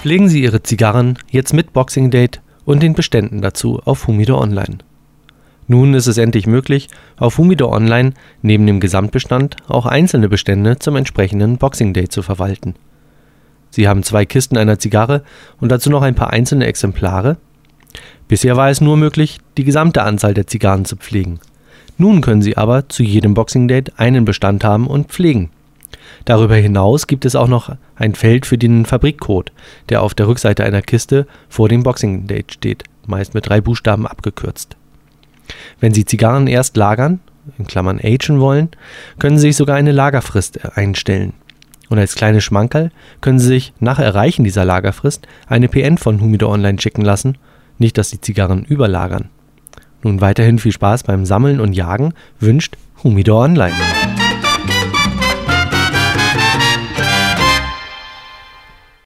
Pflegen Sie Ihre Zigarren jetzt mit Boxing Date und den Beständen dazu auf Humidor Online. Nun ist es endlich möglich, auf Humidor Online neben dem Gesamtbestand auch einzelne Bestände zum entsprechenden Boxing Date zu verwalten. Sie haben zwei Kisten einer Zigarre und dazu noch ein paar einzelne Exemplare? Bisher war es nur möglich, die gesamte Anzahl der Zigarren zu pflegen. Nun können Sie aber zu jedem Boxing Date einen Bestand haben und pflegen. Darüber hinaus gibt es auch noch ein Feld für den Fabrikcode, der auf der Rückseite einer Kiste vor dem Boxing Date steht, meist mit drei Buchstaben abgekürzt. Wenn Sie Zigarren erst lagern in Klammern (agen) wollen, können Sie sich sogar eine Lagerfrist einstellen. Und als kleines Schmankerl können Sie sich nach Erreichen dieser Lagerfrist eine PN von Humidor Online schicken lassen, nicht dass die Zigarren überlagern. Nun weiterhin viel Spaß beim Sammeln und Jagen wünscht Humidor Online.